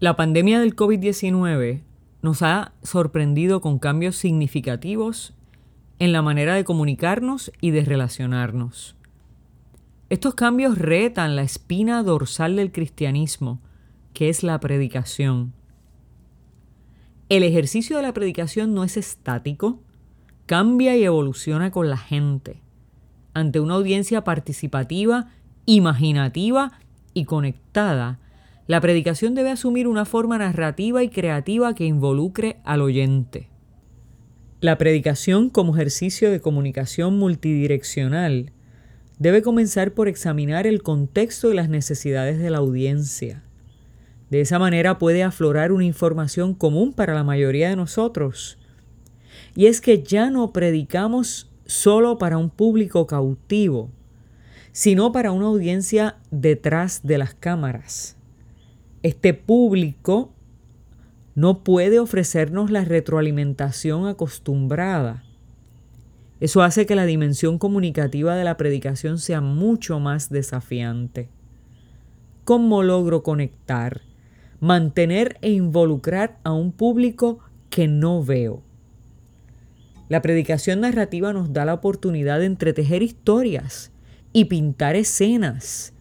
La pandemia del COVID-19 nos ha sorprendido con cambios significativos en la manera de comunicarnos y de relacionarnos. Estos cambios retan la espina dorsal del cristianismo, que es la predicación. El ejercicio de la predicación no es estático, cambia y evoluciona con la gente, ante una audiencia participativa, imaginativa y conectada. La predicación debe asumir una forma narrativa y creativa que involucre al oyente. La predicación como ejercicio de comunicación multidireccional debe comenzar por examinar el contexto y las necesidades de la audiencia. De esa manera puede aflorar una información común para la mayoría de nosotros. Y es que ya no predicamos solo para un público cautivo, sino para una audiencia detrás de las cámaras. Este público no puede ofrecernos la retroalimentación acostumbrada. Eso hace que la dimensión comunicativa de la predicación sea mucho más desafiante. ¿Cómo logro conectar mantener e involucrar a un público que no veo. La predicación narrativa nos da la oportunidad de entretejer historias y pintar escenas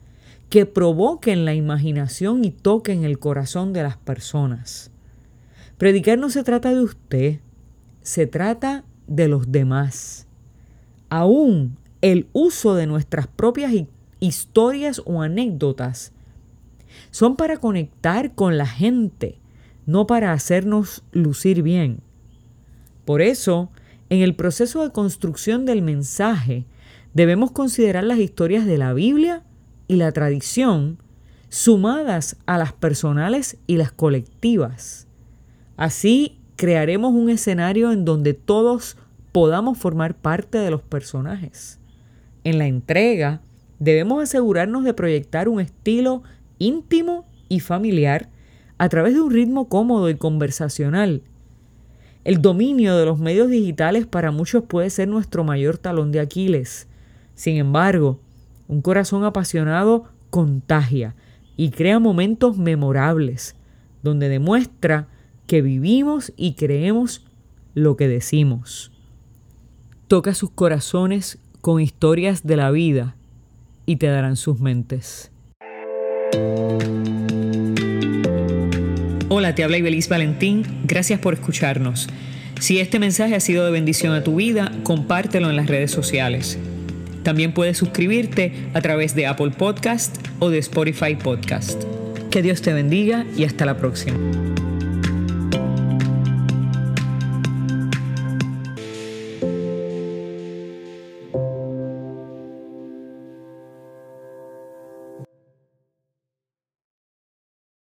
que provoquen la imaginación y toquen el corazón de las personas. Predicar no se trata de usted, se trata de los demás. Aún el uso de nuestras propias historias o anécdotas son para conectar con la gente, no para hacernos lucir bien. Por eso, en el proceso de construcción del mensaje, debemos considerar las historias de la Biblia y la tradición sumadas a las personales y las colectivas. Así crearemos un escenario en donde todos podamos formar parte de los personajes. En la entrega, debemos asegurarnos de proyectar un estilo íntimo y familiar a través de un ritmo cómodo y conversacional. El dominio de los medios digitales para muchos puede ser nuestro mayor talón de Aquiles. Sin embargo, un corazón apasionado contagia y crea momentos memorables, donde demuestra que vivimos y creemos lo que decimos. Toca sus corazones con historias de la vida y te darán sus mentes. Hola, te habla Ibeliz Valentín. Gracias por escucharnos. Si este mensaje ha sido de bendición a tu vida, compártelo en las redes sociales. También puedes suscribirte a través de Apple Podcast o de Spotify Podcast. Que Dios te bendiga y hasta la próxima.